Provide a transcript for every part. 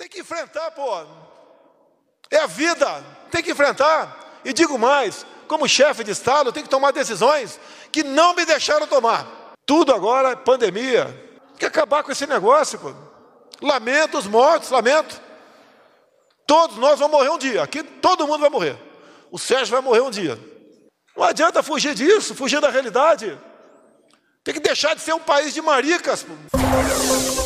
Tem que enfrentar, pô. É a vida, tem que enfrentar. E digo mais, como chefe de Estado, tenho que tomar decisões que não me deixaram tomar. Tudo agora é pandemia. Tem que acabar com esse negócio, pô. Lamento os mortos, lamento. Todos nós vamos morrer um dia. Aqui todo mundo vai morrer. O Sérgio vai morrer um dia. Não adianta fugir disso, fugir da realidade. Tem que deixar de ser um país de maricas. Pô.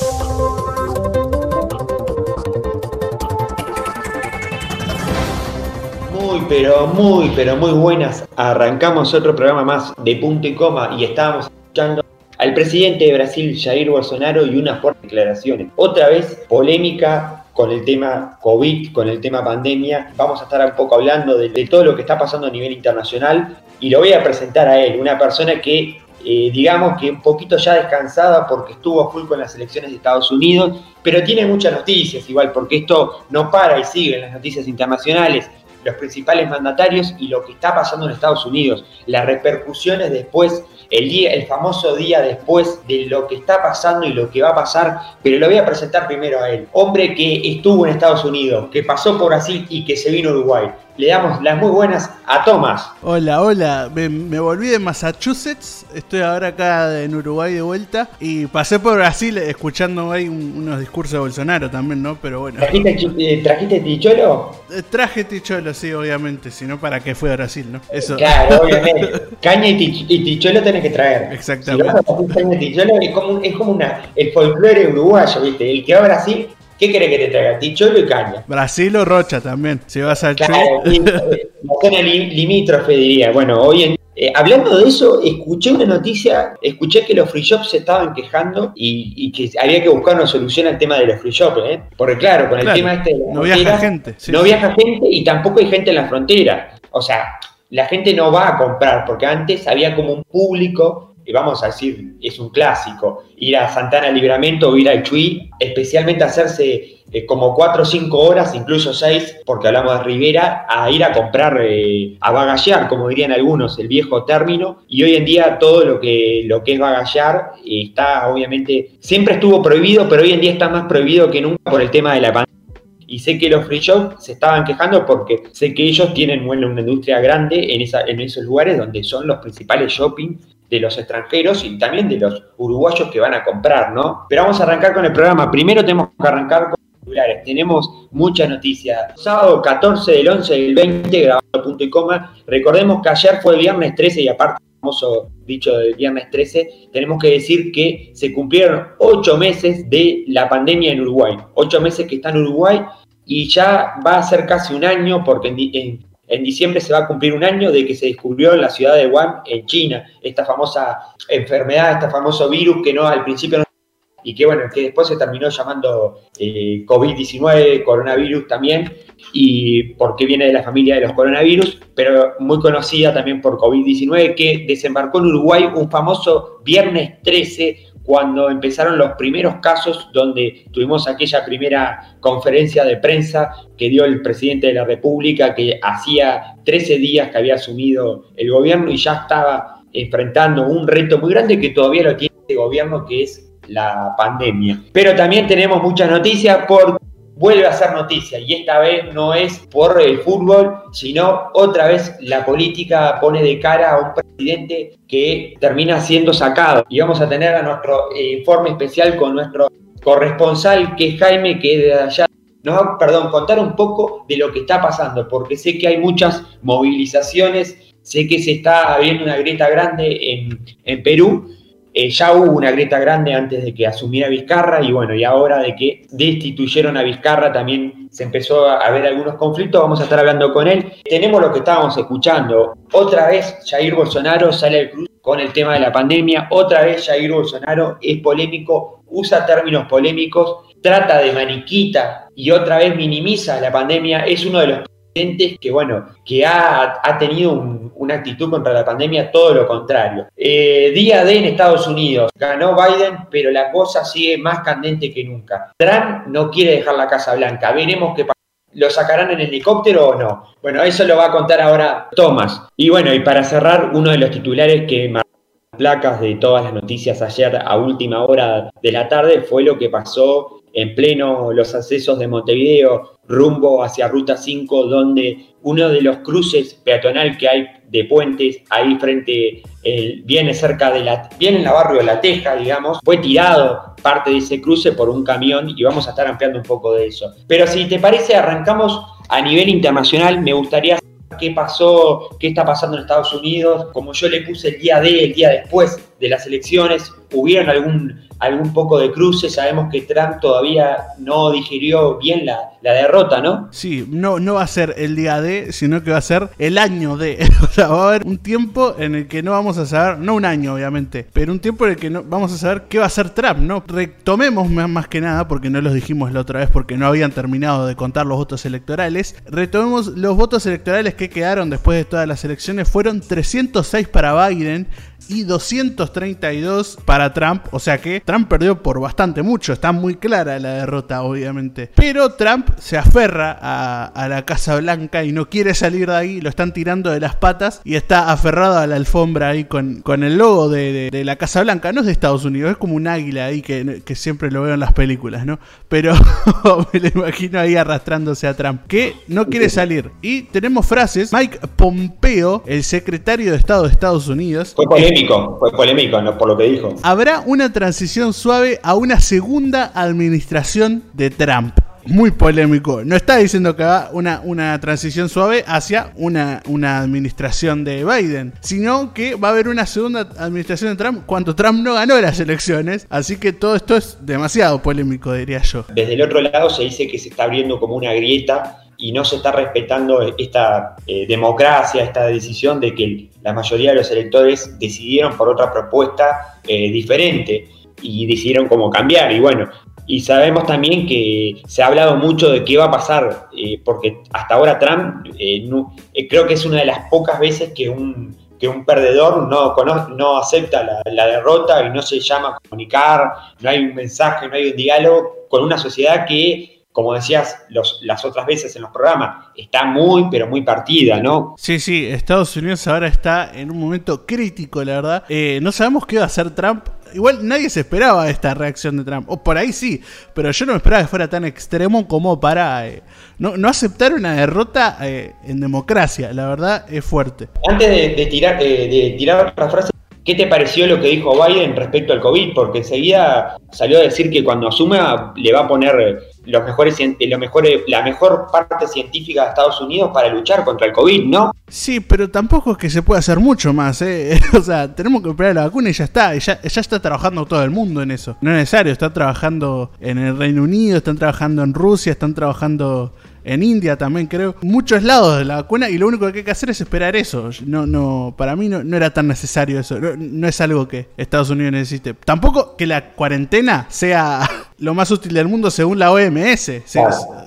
Muy, pero muy, pero muy buenas. Arrancamos otro programa más de punto y coma y estábamos escuchando al presidente de Brasil, Jair Bolsonaro, y unas fuertes declaraciones. Otra vez polémica con el tema COVID, con el tema pandemia. Vamos a estar un poco hablando de, todo lo que está pasando a nivel internacional y lo voy a presentar a él, una persona que eh, digamos que un poquito ya descansada porque estuvo full con las elecciones de Estados Unidos, pero tiene muchas noticias igual, porque esto no para y sigue en las noticias internacionales los principales mandatarios y lo que está pasando en Estados Unidos, las repercusiones después, el, día, el famoso día después de lo que está pasando y lo que va a pasar, pero lo voy a presentar primero a él. Hombre que estuvo en Estados Unidos, que pasó por Brasil y que se vino a Uruguay. Le damos las muy buenas a Tomás. Hola, hola. Me, me, volví de Massachusetts. Estoy ahora acá en Uruguay de vuelta. Y pasé por Brasil escuchando ahí un, unos discursos de Bolsonaro también, ¿no? Pero bueno. ¿Trajiste, eh, ¿trajiste ticholo? Eh, traje ticholo, sí, obviamente. Si no, ¿para qué fue a Brasil, no? Eso. Claro, obviamente. Caña y, tich y, ticholo tenés que traer. Exactamente. Si vas a caña y ticholo es como, es como una, el folclore uruguayo, ¿viste? El que va a Brasil ¿Qué querés que te traiga? Ticholo y caña. Brasil o Rocha también, si vas al claro, La zona limítrofe diría. Bueno, hoy en eh, hablando de eso, escuché una noticia, escuché que los free shops se estaban quejando y, y, que había que buscar una solución al tema de los free shops, ¿eh? Porque claro, con el Claro, tema este de la no frontera, viaja gente, sí, no sí. viaja gente y tampoco hay gente en la frontera. O sea, la gente no va a comprar, porque antes había como un público, vamos a decir, es un clásico, ir a Santana Libramento o ir al Chuy, especialmente hacerse eh, como cuatro o cinco horas, incluso seis, porque hablamos de Rivera, a ir a comprar, eh, a bagallar, como dirían algunos, el viejo término, y hoy en día todo lo que, lo que es bagallar eh, está obviamente, siempre estuvo prohibido, pero hoy en día está más prohibido que nunca por el tema de la pandemia. Y sé que los free shops se estaban quejando porque sé que ellos tienen bueno, una industria grande en, esa, en esos lugares donde son los principales shopping de los extranjeros y también de los uruguayos que van a comprar, ¿no? Pero vamos a arrancar con el programa. Primero tenemos que arrancar con titulares. Tenemos muchas noticias. Sábado 14 del 11 del 20, grabando punto y coma. Recordemos que ayer fue viernes 13 y aparte famoso dicho del viernes 13, tenemos que decir que se cumplieron ocho meses de la pandemia en Uruguay. Ocho meses que está en Uruguay y ya va a ser casi un año porque en, en, en diciembre se va a cumplir un año de que se descubrió en la ciudad de Wuhan, en China, esta famosa enfermedad, este famoso virus que no al principio no y que bueno, que después se terminó llamando eh, COVID-19, coronavirus también, y porque viene de la familia de los coronavirus, pero muy conocida también por COVID-19, que desembarcó en Uruguay un famoso viernes 13, cuando empezaron los primeros casos, donde tuvimos aquella primera conferencia de prensa que dio el presidente de la República, que hacía 13 días que había asumido el gobierno y ya estaba enfrentando un reto muy grande que todavía lo tiene este gobierno, que es la pandemia. Pero también tenemos muchas noticias porque vuelve a ser noticia y esta vez no es por el fútbol, sino otra vez la política pone de cara a un presidente que termina siendo sacado. Y vamos a tener a nuestro eh, informe especial con nuestro corresponsal que es Jaime, que de allá nos va, perdón, contar un poco de lo que está pasando, porque sé que hay muchas movilizaciones, sé que se está viendo una grieta grande en, en Perú, eh, ya hubo una grieta grande antes de que asumiera Vizcarra y bueno, y ahora de que destituyeron a Vizcarra también se empezó a ver algunos conflictos, vamos a estar hablando con él. Tenemos lo que estábamos escuchando. Otra vez Jair Bolsonaro sale al con el tema de la pandemia, otra vez Jair Bolsonaro es polémico, usa términos polémicos, trata de maniquita y otra vez minimiza la pandemia, es uno de los que, bueno, que ha, ha tenido un, una actitud contra la pandemia, todo lo contrario. Eh, día D en Estados Unidos, ganó Biden, pero la cosa sigue más candente que nunca. Trump no quiere dejar la Casa Blanca, veremos qué pasa. ¿Lo sacarán en helicóptero o no? Bueno, eso lo va a contar ahora Thomas. Y bueno, y para cerrar, uno de los titulares que marcó placas de todas las noticias ayer a última hora de la tarde fue lo que pasó en pleno los accesos de Montevideo, rumbo hacia Ruta 5, donde uno de los cruces peatonal que hay de puentes, ahí frente, viene cerca de la, viene en la barrio de La Teja, digamos, fue tirado parte de ese cruce por un camión y vamos a estar ampliando un poco de eso. Pero si te parece, arrancamos a nivel internacional, me gustaría qué pasó, qué está pasando en Estados Unidos, como yo le puse el día de, el día después de las elecciones, hubieron algún algún poco de cruce. Sabemos que Trump todavía no digirió bien la, derrota, ¿no? Sí, no, no va a ser el día de, sino que va a ser el año de. o sea, va a haber un tiempo en el que no vamos a saber, no un año obviamente, pero un tiempo en el que no vamos a saber qué va a hacer Trump, ¿no? Retomemos más, que nada, porque no los dijimos la otra vez porque no habían terminado de contar los votos electorales. Retomemos los votos electorales que quedaron después de todas las elecciones. Fueron 306 para Biden y 232 para Trump. O sea que Trump perdió por bastante mucho. Está muy clara la derrota, obviamente. Pero Trump se aferra a, la Casa Blanca y no quiere salir de ahí. Lo están tirando de las patas y está aferrado a la alfombra ahí con, con el logo de, la Casa Blanca. No es de Estados Unidos, es como un águila ahí que, que siempre lo veo en las películas, ¿no? Pero me lo imagino ahí arrastrándose a Trump. Que no quiere salir. Y tenemos frases. Mike Pompeo, el secretario de Estado de Estados Unidos fue polémico ¿no? por lo que dijo. Habrá una transición suave a una segunda administración de Trump. Muy polémico. No está diciendo que haga una, una transición suave hacia una, una administración de Biden, sino que va a haber una segunda administración de Trump cuando Trump no ganó las elecciones. Así que todo esto es demasiado polémico, diría yo. Desde el otro lado se dice que se está abriendo como una grieta y no se está respetando esta eh, democracia, esta decisión de que la mayoría de los electores decidieron por otra propuesta eh, diferente y decidieron cómo cambiar. Y bueno, y sabemos también que se ha hablado mucho de qué va a pasar, eh, porque hasta ahora Trump creo que es una de las pocas veces que un, que un perdedor no, no acepta la, derrota y no se llama a comunicar, no hay un mensaje, no hay un diálogo con una sociedad que como decías las otras veces en los programas, está muy, pero muy partida, ¿no? Sí, sí, Estados Unidos ahora está en un momento crítico, la verdad. Eh, no sabemos qué va a hacer Trump. Igual nadie se esperaba esta reacción de Trump. O por ahí sí, pero yo no me esperaba que fuera tan extremo como para eh, no, aceptar una derrota eh, en democracia. La verdad es fuerte. Antes de, tirar, de tirar otra frase, ¿Qué te pareció lo que dijo Biden respecto al COVID? Porque enseguida salió a decir que cuando asuma le va a poner los mejores, la mejor parte científica de Estados Unidos para luchar contra el COVID, ¿no? Sí, pero tampoco es que se pueda hacer mucho más, ¿eh? O sea, tenemos que esperar la vacuna y ya está. Ya, ya está trabajando todo el mundo en eso. No es necesario, está trabajando en el Reino Unido, están trabajando en Rusia, están trabajando en India también creo, muchos lados de la vacuna y lo único que hay que hacer es esperar eso. No, no, para mí no, no era tan necesario eso, no, es algo que Estados Unidos necesite. Tampoco que la cuarentena sea lo más útil del mundo según la OMS.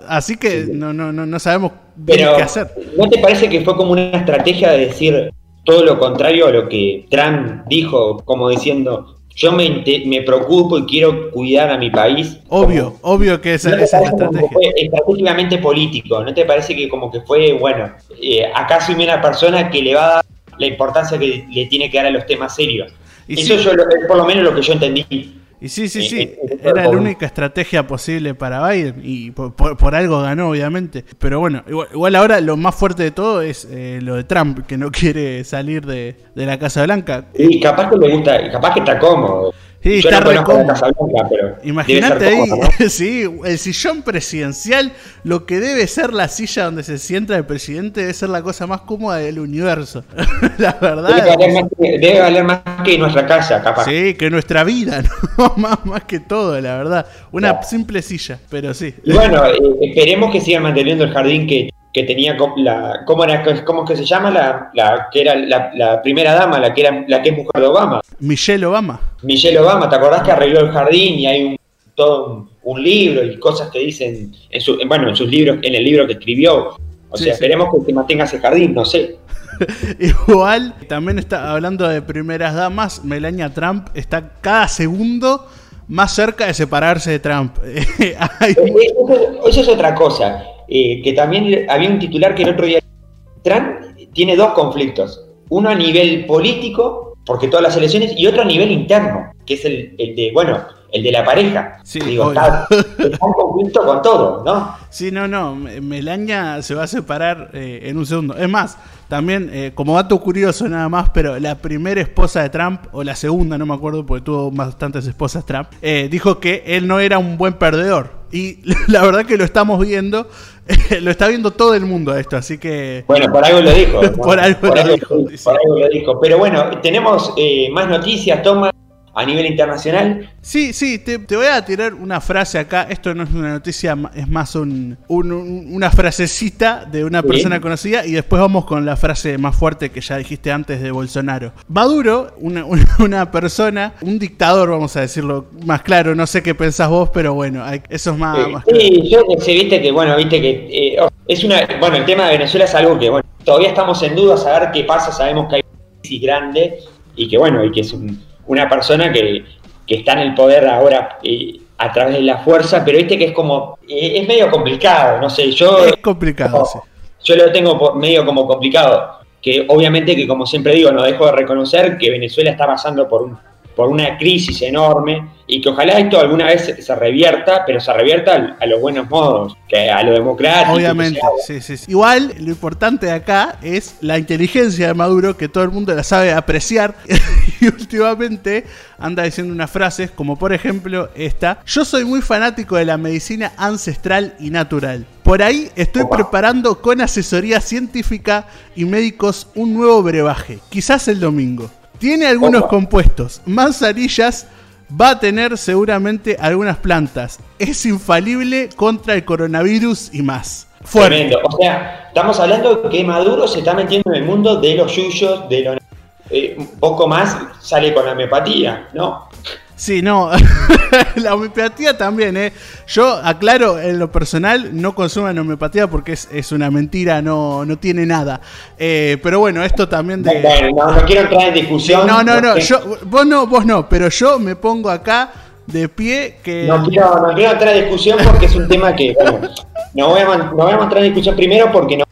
Así que no, no, no, no sabemos qué hacer. ¿No te parece que fue como una estrategia de decir todo lo contrario a lo que Trump dijo, como diciendo, yo me, me, preocupo y quiero cuidar a mi país. Obvio, obvio que esa, es la estrategia. Fue estratégicamente político, ¿no te parece que como que fue, bueno, eh, acá soy una persona que le va a dar la importancia que le tiene que dar a los temas serios? Eso es por lo menos lo que yo entendí. Y sí, sí, sí, era la única estrategia posible para Biden y por, algo ganó, obviamente. Pero bueno, igual, ahora lo más fuerte de todo es eh, lo de Trump, que no quiere salir de, de la Casa Blanca. Y capaz que le gusta, capaz que está cómodo. Sí, está Imagínate ahí, sí, el sillón presidencial, lo que debe ser la silla donde se sienta el presidente, debe ser la cosa más cómoda del universo. la verdad. Debe valer, más, que nuestra casa, capaz. Sí, que nuestra vida, ¿no? más, más que todo, la verdad. Una simple silla, pero sí. bueno, eh, esperemos que sigan manteniendo el jardín que que tenía la, ¿cómo, era, cómo que se llama? La, la que era la, primera dama, la que era la que es mujer de Obama. Michelle Obama. Michelle Obama, ¿te acordás que arregló el jardín y hay un, todo un, libro y cosas que dicen, en su, bueno, en sus libros, en el libro que escribió? O sea, esperemos que se mantenga ese jardín, no sé. Igual, también está hablando de primeras damas, Melania Trump está cada segundo más cerca de separarse de Trump. eso es otra cosa. Eh, que también había un titular que el otro día... Trump tiene dos conflictos. Uno a nivel político, porque todas las elecciones, y otro a nivel interno, que es el, de, bueno, el de la pareja. Sí, Digo, está, está en conflicto con todo, ¿no? Sí, no, no. Me- Melania se va a separar eh, en un segundo. Es más, también, eh, como dato curioso nada más, pero la primera esposa de Trump, o la segunda, no me acuerdo porque tuvo bastantes esposas Trump, eh, dijo que él no era un buen perdedor. Y la verdad que lo estamos viendo, lo está viendo todo el mundo esto, así que... Bueno, por algo lo dijo. ¿no? Por algo lo dijo, sí. por algo lo dijo. Pero bueno, tenemos eh, más noticias, Toma, a nivel internacional. Sí, sí, te, te voy a tirar una frase acá. Esto no es una noticia, es más un, un- un- una frasecita de una Sí. persona conocida. Y después vamos con la frase más fuerte que ya dijiste antes de Bolsonaro. Maduro, una, una- persona, un dictador, vamos a decirlo más claro. No sé qué pensás vos, pero bueno, hay- eso es más, Eh, más claro. sí, yo sí, viste que, bueno, viste que eh, es una, bueno, el tema de Venezuela es algo que, bueno, todavía estamos en duda, a ver qué pasa, sabemos que hay una crisis grande y que, bueno, y que es un- una persona que, que está en el poder ahora eh, a través de la fuerza, pero viste que es como, eh, es medio complicado, no sé, yo... Es complicado, sí. Yo lo tengo medio como complicado, que obviamente que como siempre digo, no dejo de reconocer que Venezuela está pasando por, un- por una crisis enorme y que ojalá esto alguna vez se, revierta, pero se revierta a, los buenos modos, que a lo democrático. Obviamente, sí, sí, sí. Igual, lo importante de acá es la inteligencia de Maduro, que todo el mundo la sabe apreciar. y últimamente anda diciendo unas frases, como por ejemplo esta: Yo soy muy fanático de la medicina ancestral y natural. Por ahí estoy Opa. preparando con asesoría científica y médicos un nuevo brebaje, quizás el domingo. Tiene algunos Opa. compuestos, manzanillas. Va a tener seguramente algunas plantas. Es infalible contra el coronavirus y más. Fuerte. Tremendo. O sea, estamos hablando de que Maduro se está metiendo en el mundo de los yuyos, de lo... eh, un poco más sale con la homeopatía, ¿no? Sí, no. la homeopatía también, ¿eh? Yo aclaro, en lo personal, no consuman homeopatía porque es, es una mentira, no, no tiene nada. Eh, pero bueno, esto también de. Bueno, no, no quiero entrar en discusión. No, no, no. porque- Yo, vos no, vos no, pero yo me pongo acá de pie que. No quiero, no quiero entrar en discusión porque es un tema que, bueno, no voy a, no voy a entrar en discusión primero porque no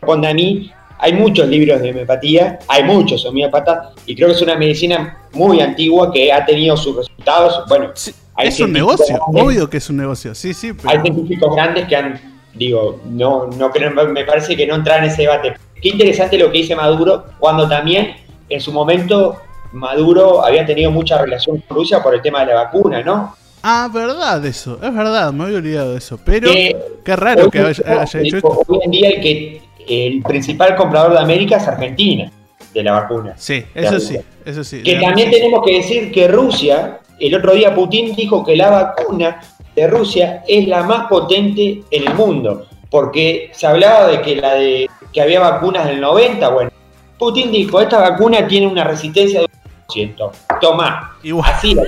responde a mí. Hay muchos libros de homeopatía, hay muchos homeópatas, y creo que es una medicina muy antigua que ha tenido sus resultados. Bueno, Sí, es un negocio, grandes- obvio que es un negocio. Sí, sí, pero. Hay científicos grandes que han, digo, no, no creo, me parece que no entrar en ese debate. Qué interesante lo que dice Maduro, cuando también en su momento Maduro había tenido mucha relación con Rusia por el tema de la vacuna, ¿no? Ah, verdad eso, es verdad, me había olvidado de eso. Pero Que qué raro que haya, haya hecho esto. hoy en día el que el principal comprador de América es Argentina de la vacuna. Sí, eso sí, eso sí. Que también sí. tenemos que decir que Rusia, el otro día Putin dijo que la vacuna de Rusia es la más potente en el mundo, porque se hablaba de que la de que había vacunas del 90, bueno, Putin dijo, esta vacuna tiene una resistencia de 1%. Toma, Igual. así la.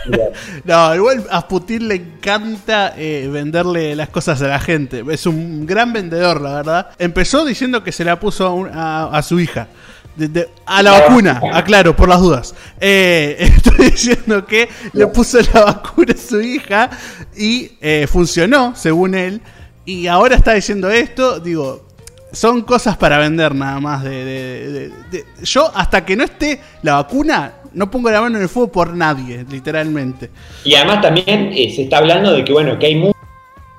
No, igual a Putin le encanta eh, venderle las cosas a la gente. Es un gran vendedor, la verdad. Empezó diciendo que se la puso a, un- a- a su hija. De- de- a la vacuna, vacuna. aclaro, por las dudas. Eh, estoy diciendo que le puso la vacuna a su hija y eh, funcionó, según él. Y ahora está diciendo esto, digo, son cosas para vender nada más. De, de- de- de- yo, hasta que no esté la vacuna, no pongo la mano en el fuego por nadie, literalmente. Y además también eh, se está hablando de que, bueno, que hay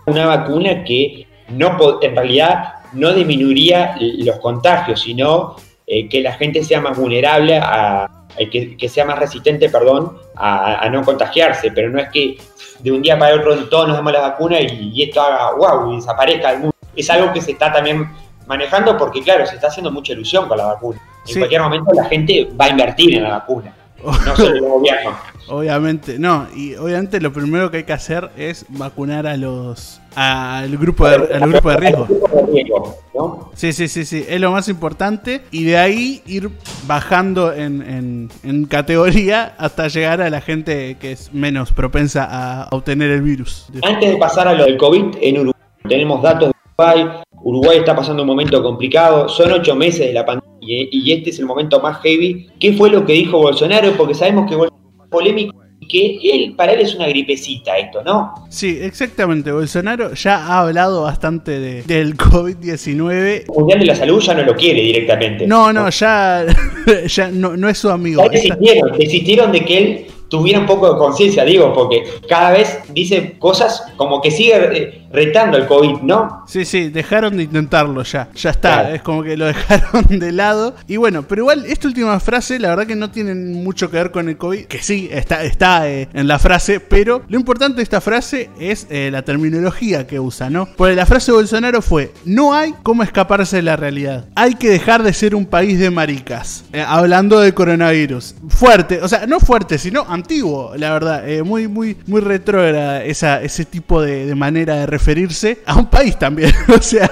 una vacuna que no en realidad no disminuiría los contagios, sino eh, que la gente sea más vulnerable a, eh, que, que sea más resistente, perdón, a, a no contagiarse, pero no es que de un día para el otro todos nos demos la vacuna y, y esto haga wow y desaparezca del mundo. Es algo que se está también manejando porque, claro, se está haciendo mucha ilusión con la vacuna. En Sí. cualquier momento la gente va a invertir en la vacuna, no solo el gobierno. Obviamente, no, y obviamente lo primero que hay que hacer es vacunar a los al grupo de, al grupo de riesgo. Al grupo de riesgo, ¿no? Sí, sí, sí, sí, es lo más importante y de ahí ir bajando en, en- en categoría hasta llegar a la gente que es menos propensa a obtener el virus. Antes de pasar a lo del COVID, en Uruguay tenemos datos de Uruguay. Uruguay está pasando un momento complicado, son ocho meses de la pandemia y, y este es el momento más heavy. ¿Qué fue lo que dijo Bolsonaro? Porque sabemos que Bolsonaro es polémico y que él, para él es una gripecita esto, ¿no? Sí, exactamente, Bolsonaro ya ha hablado bastante de, del COVID-19. El Mundial de la Salud ya no lo quiere directamente. No, no, ya, ya no, no es su amigo. Ya desistieron, desistieron de que él tuviera un poco de conciencia, digo, porque cada vez dice cosas como que sigue eh, retando el COVID, ¿no? Sí, sí, dejaron de intentarlo ya, ya está, es como que lo dejaron de lado. Y bueno, pero igual esta última frase, la verdad que no tiene mucho que ver con el COVID, que sí, está, está eh, en la frase, pero lo importante de esta frase es eh, la terminología que usa, ¿no? Porque la frase de Bolsonaro fue, no hay cómo escaparse de la realidad, hay que dejar de ser un país de maricas, hablando de coronavirus. Fuerte, o sea, no fuerte, sino antiguo, la verdad. Eh, muy, muy, muy retrógrada esa, ese tipo de, manera de referirse a un país también. o sea,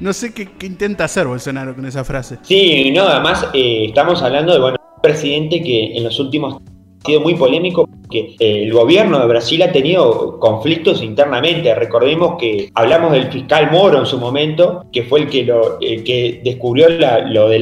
no, sé qué, intenta hacer Bolsonaro con esa frase. Sí, no, además eh, estamos hablando de bueno, un presidente que en los últimos ha sido muy polémico porque eh, el gobierno de Brasil ha tenido conflictos internamente. Recordemos que hablamos del fiscal Moro en su momento, que fue el que, lo, que descubrió lo de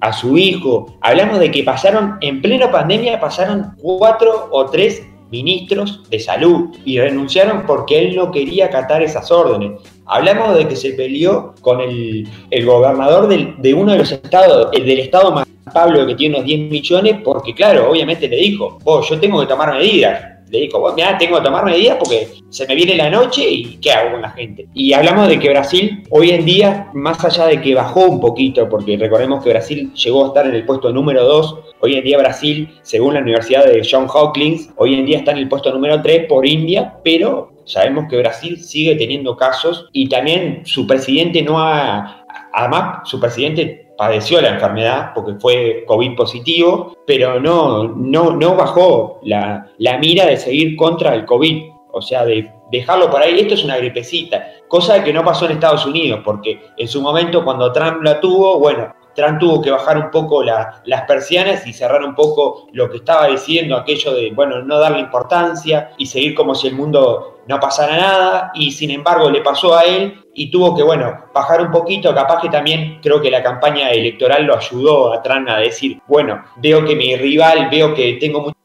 A su hijo. Hablamos de que pasaron, en plena pandemia, pasaron cuatro o tres ministros de salud y renunciaron porque él no quería acatar esas órdenes. Hablamos de que se peleó con el, gobernador de uno de los estados, el del estado más Pablo, que tiene unos 10 millones, porque claro, obviamente le dijo, vos, yo tengo que tomar medidas le dijo, bueno, mira, tengo que tomar medidas porque se me viene la noche y ¿qué hago con la gente? Y hablamos de que Brasil hoy en día, más allá de que bajó un poquito, porque recordemos que Brasil llegó a estar en el puesto número 2, hoy en día Brasil, según la Universidad de John Hopkins, hoy en día está en el puesto número 3 por India, pero sabemos que Brasil sigue teniendo casos y también su presidente no ha, además su presidente padeció la enfermedad porque fue COVID positivo, pero no, no, no bajó la, la mira de seguir contra el COVID, o sea, de dejarlo por ahí. Esto es una gripecita, cosa que no pasó en Estados Unidos, porque en su momento cuando Trump la tuvo, bueno, Trump tuvo que bajar un poco las persianas y cerrar un poco lo que estaba diciendo, aquello de, bueno, no darle importancia y seguir como si el mundo no pasara nada. Y sin embargo le pasó a él y tuvo que, bueno, bajar un poquito. Capaz que también creo que la campaña electoral lo ayudó a Trump a decir, bueno, veo que mi rival, veo que tengo mucho,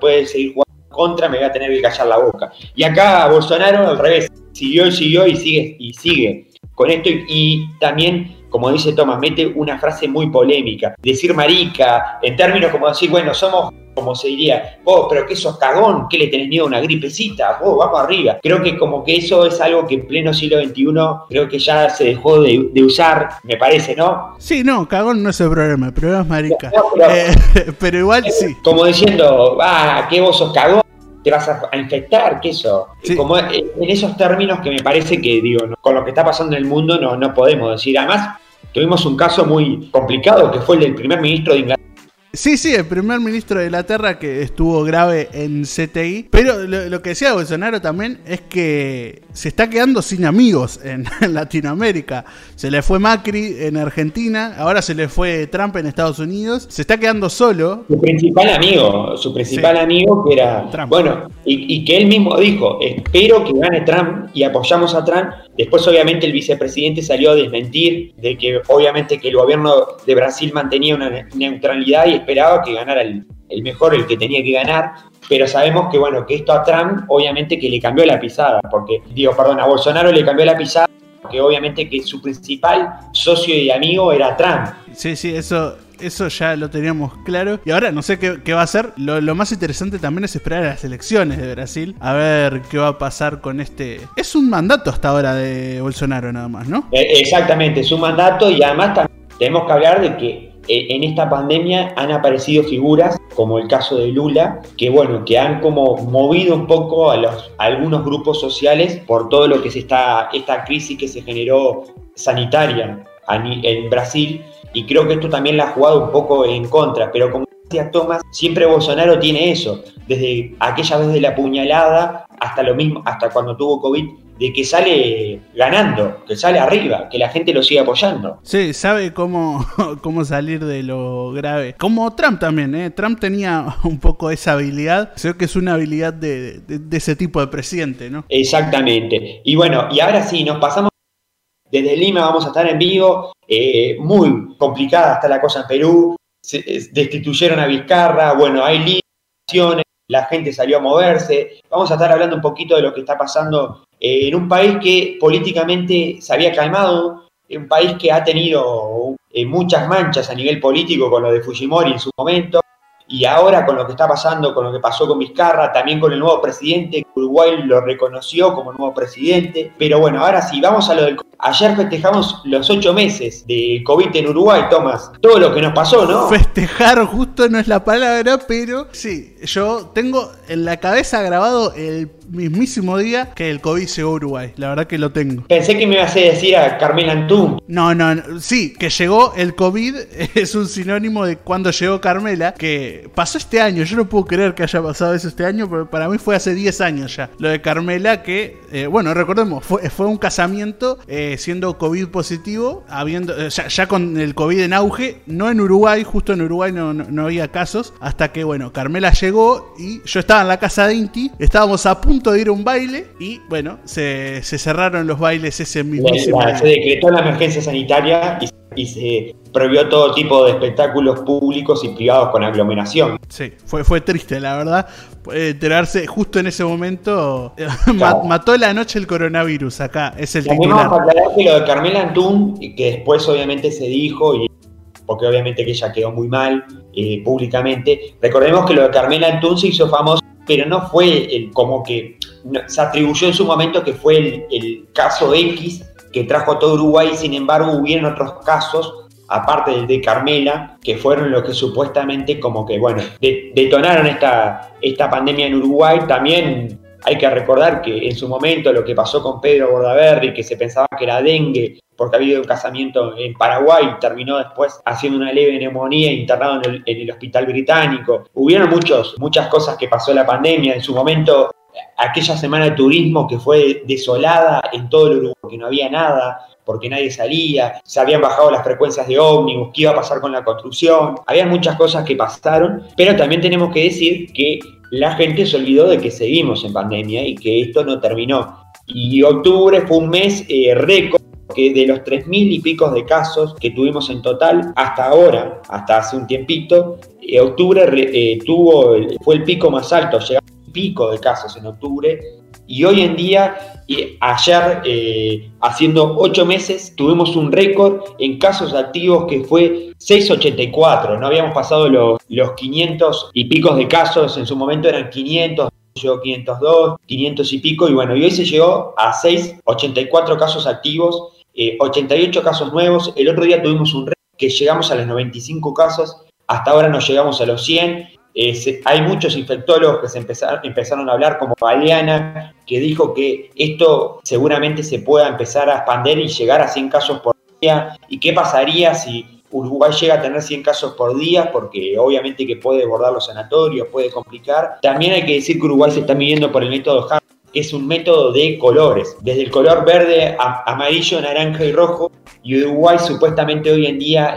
puede seguir jugando contra, me voy a tener que callar la boca. Y acá Bolsonaro al revés, siguió y siguió y sigue y sigue con esto y también como dice Tomás, mete una frase muy polémica. Decir marica, en términos como decir, bueno, somos, como se diría, vos, pero que sos cagón, ¿qué le tenés miedo a una gripecita? Vos, vamos arriba. Creo que como que eso es algo que en pleno siglo XXI creo que ya se dejó de, usar, me parece, ¿no? Sí, no, cagón no es el problema, el problema es marica. pero, eh, igual sí. Como diciendo, ah, que vos sos cagón te vas a, infectar, ¿qué eso? Como en esos términos que me parece que, digo, con lo que está pasando en el mundo no, no podemos decir. Además, tuvimos un caso muy complicado que fue el del primer ministro de Inglaterra Sí, sí, el primer ministro de Inglaterra que estuvo grave en CTI. Pero lo, que decía Bolsonaro también es que se está quedando sin amigos en, Latinoamérica. Se le fue Macri en Argentina, ahora se le fue Trump en Estados Unidos. Se está quedando solo. Su principal amigo, su principal amigo que era Trump. Bueno, y, y que él mismo dijo, espero que gane Trump y apoyamos a Trump. Después obviamente el vicepresidente salió a desmentir de que obviamente que el gobierno de Brasil mantenía una neutralidad y esperaba que ganara el, mejor, el que tenía que ganar, pero sabemos que, bueno, que esto a Trump obviamente que le cambió la pisada, porque, digo, perdón, a Bolsonaro le cambió la pisada, porque obviamente que su principal socio y amigo era Trump. Sí, sí, eso, eso ya lo teníamos claro. Y ahora no sé qué, va a hacer. Lo, lo, más interesante también es esperar a las elecciones de Brasil. A ver qué va a pasar con este. Es un mandato hasta ahora de Bolsonaro nada más, ¿no? Eh, exactamente, es un mandato y además también tenemos que hablar de que en esta pandemia han aparecido figuras como el caso de Lula, que bueno, que han como movido un poco a, los, algunos grupos sociales por todo lo que es esta, esta crisis que se generó sanitaria en Brasil, y creo que esto también la ha jugado un poco en contra, pero como decía Tomás, siempre Bolsonaro tiene eso, desde aquella vez de la puñalada hasta lo mismo, hasta cuando tuvo COVID, de que sale ganando, que sale arriba, que la gente lo sigue apoyando. Sí, sabe cómo, cómo salir de lo grave. Como Trump también, ¿eh? Trump tenía un poco esa habilidad, creo que es una habilidad de, ese tipo de presidente, ¿no? Exactamente. Y bueno, y ahora sí, nos pasamos desde Lima, vamos a estar en vivo, eh, muy complicada está la cosa en Perú, se, destituyeron a Vizcarra, bueno, hay limitaciones, la gente salió a moverse, vamos a estar hablando un poquito de lo que está pasando eh, en un país que políticamente se había calmado, un país que ha tenido eh, muchas manchas a nivel político con lo de Fujimori en su momento, y ahora con lo que está pasando, con lo que pasó con Vizcarra, también con el nuevo presidente, Uruguay lo reconoció como nuevo presidente. Pero bueno, ahora sí, vamos a lo del Ayer festejamos los ocho meses de COVID en Uruguay, Tomás. Todo lo que nos pasó, ¿no? Festejar justo no es la palabra, pero sí, yo tengo en la cabeza grabado el mismísimo día que el COVID llegó a Uruguay. La verdad que lo tengo. Pensé que me ibas a decir a Carmela Antún. No, no, no, sí, que llegó el COVID es un sinónimo de cuando llegó Carmela, que pasó este año. Yo no puedo creer que haya pasado eso este año, pero para mí fue hace 10 años ya. Lo de Carmela, que, eh, bueno, recordemos, fue, fue un casamiento eh, siendo COVID positivo, habiendo eh, ya, con el COVID en auge, no en Uruguay, justo en Uruguay no, no, había casos, hasta que, bueno, Carmela llegó y yo estaba en la casa de Inti, estábamos a punto de ir a un baile y bueno, se, cerraron los bailes ese mismo día. Se decretó la emergencia sanitaria y, se prohibió todo tipo de espectáculos públicos y privados con aglomeración. Sí, fue, fue triste, la verdad. Enterarse justo en ese momento mató la noche el coronavirus acá, es el También Vamos a aclarar que lo de Carmela Antún, que después obviamente se dijo, y porque obviamente que ella quedó muy mal eh, públicamente. Recordemos que lo de Carmela Antún se hizo famoso pero no fue el, como que se atribuyó en su momento que fue el, caso X que trajo a todo Uruguay, sin embargo hubieron otros casos, aparte del de Carmela, que fueron los que supuestamente como que, bueno, detonaron esta, esta pandemia en Uruguay. También hay que recordar que en su momento lo que pasó con Pedro Bordaberry, que se pensaba que era dengue, porque había un casamiento en Paraguay, terminó después haciendo una leve neumonía internado en el, hospital británico. Hubieron muchos, muchas cosas que pasó la pandemia. En su momento, aquella semana de turismo que fue desolada en todo el Uruguay, que no había nada, porque nadie salía, se habían bajado las frecuencias de ómnibus, qué iba a pasar con la construcción, había muchas cosas que pasaron, pero también tenemos que decir que la gente se olvidó de que seguimos en pandemia y que esto no terminó. Y octubre fue un mes eh, récord que de los 3.000 y pico de casos que tuvimos en total hasta ahora, hasta hace un tiempito, eh, octubre eh, tuvo, fue el pico más alto, llegamos un pico de casos en octubre y hoy en día, ayer, eh, haciendo 8 meses, tuvimos un récord en casos activos que fue 684. No habíamos pasado los, los 500 y picos de casos, en su momento eran 500, llegó 502, 500 y pico, y bueno, y hoy se llegó a 684 casos activos 88 eh, casos nuevos. El otro día tuvimos un récord que llegamos a los 95 casos. Hasta ahora no llegamos a los 100. Hay muchos infectólogos que se empezaron, a hablar, como Baleana, que dijo que esto seguramente se pueda empezar a expandir y llegar a 100 casos por día. ¿Y qué pasaría si Uruguay llega a tener 100 casos por día? Porque obviamente que puede bordar los sanatorios, puede complicar. También hay que decir que Uruguay se está midiendo por el método Hart es un método de colores, desde el color verde, amarillo, naranja y rojo. Y Uruguay supuestamente hoy en día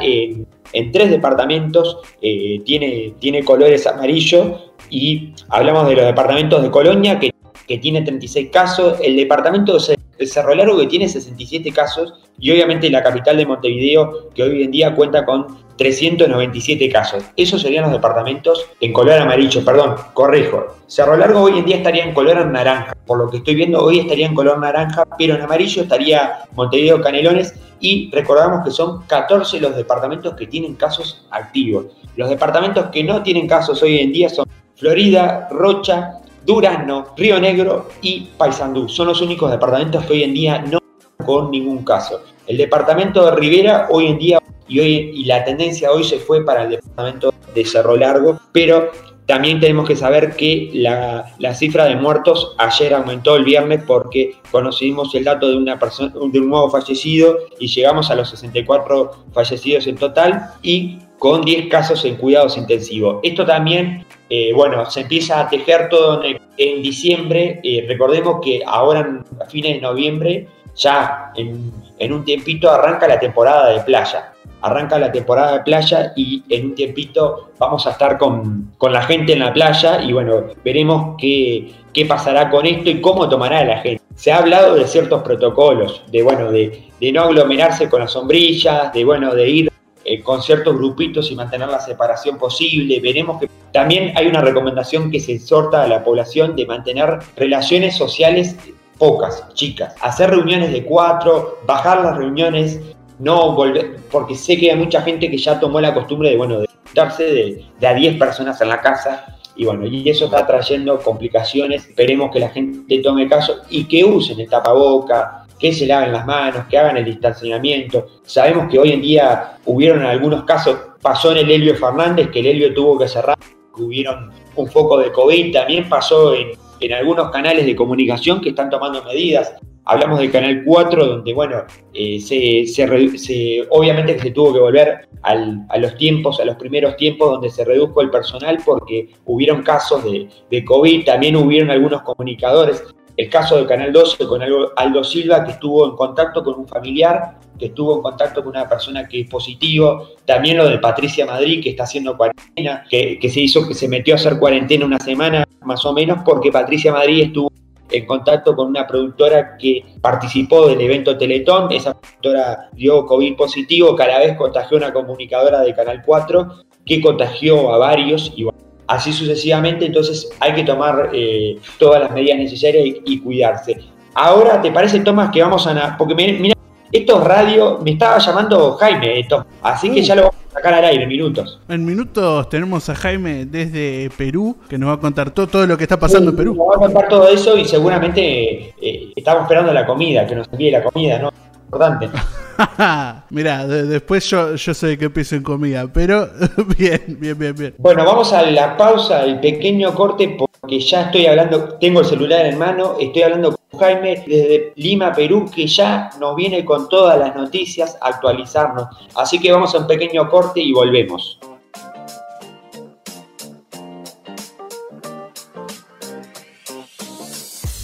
en, tres departamentos eh, tiene, tiene colores amarillo y hablamos de los departamentos de Colonia que, que tiene 36 casos, el departamento de Cerro Largo que tiene 67 casos y obviamente la capital de Montevideo que hoy en día cuenta con 397 casos. Esos serían los departamentos en color amarillo, perdón, corrijo. Cerro Largo hoy en día estaría en color naranja. Por lo que estoy viendo, hoy estaría en color naranja, pero en amarillo estaría Montevideo Canelones. Y recordamos que son 14 los departamentos que tienen casos activos. Los departamentos que no tienen casos hoy en día son Florida, Rocha, Durazno, Río Negro y Paysandú. Son los únicos departamentos que hoy en día no con ningún caso. El departamento de Rivera hoy en día y, hoy, y la tendencia hoy se fue para el departamento de Cerro Largo, pero también tenemos que saber que la, cifra de muertos ayer aumentó el viernes porque conocimos el dato de, una persona, de un nuevo fallecido y llegamos a los 64 fallecidos en total y con 10 casos en cuidados intensivos. Esto también, eh, bueno, se empieza a tejer todo en, diciembre. Eh, recordemos que ahora a fines de noviembre, ya en, en un tiempito arranca la temporada de playa arranca la temporada de playa y en un tiempito vamos a estar con, la gente en la playa y bueno, veremos qué, qué, pasará con esto y cómo tomará la gente. Se ha hablado de ciertos protocolos, de bueno, de, no aglomerarse con las sombrillas, de bueno, de ir eh, con ciertos grupitos y mantener la separación posible. Veremos que también hay una recomendación que se exhorta a la población de mantener relaciones sociales pocas, chicas, hacer reuniones de cuatro, bajar las reuniones no volver, porque sé que hay mucha gente que ya tomó la costumbre de, bueno, juntarse de, de a 10 personas en la casa y bueno, y eso está trayendo complicaciones. Esperemos que la gente tome caso y que usen el tapaboca, que se laven las manos, que hagan el distanciamiento. Sabemos que hoy en día hubieron algunos casos, pasó en el Helio Fernández, que el Helio tuvo que cerrar, hubieron un foco de COVID, también pasó en, en algunos canales de comunicación que están tomando medidas. Hablamos del Canal 4, donde, bueno, eh, se, se, obviamente que se tuvo que volver al, a los tiempos, a los primeros tiempos donde se redujo el personal porque hubieron casos de COVID, también hubieron algunos comunicadores. El caso del Canal 12 con Aldo Silva, que estuvo en contacto con un familiar, que estuvo en contacto con una persona que es positivo. También lo de Patricia Madrid, que está haciendo cuarentena, que, que se hizo, que se metió a hacer cuarentena una semana más o menos, porque Patricia Madrid estuvo en contacto con una productora que participó del evento Teletón. Esa productora dio COVID positivo, cada vez contagió a una comunicadora de Canal 4 que contagió a varios y así sucesivamente, entonces hay que tomar eh, todas las medidas necesarias y, cuidarse. Ahora, ¿te parece, Tomás, que vamos a... Porque mira, esto es radio, me estaba llamando Jaime, esto, así que uh. ya lo vamos a sacar al aire en minutos. En minutos tenemos a Jaime desde Perú, que nos va a contar todo, todo lo que está pasando en Perú. Nos va a contar todo eso y seguramente eh, estamos esperando la comida, que nos envíe la comida, ¿no? Importante. Mira, después yo, yo sé que pienso en comida, pero bien, bien, bien, bien. Bueno, vamos a la pausa, el pequeño corte, porque ya estoy hablando, tengo el celular en mano, estoy hablando con Jaime desde Lima, Perú, que ya nos viene con todas las noticias, actualizarnos. Así que vamos a un pequeño corte y volvemos.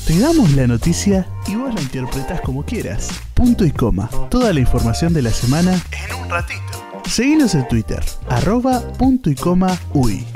Te damos la noticia y vos la interpretás como quieras. Punto y coma. Toda la información de la semana en un ratito. Seguinos en Twitter, arroba punto y coma uy.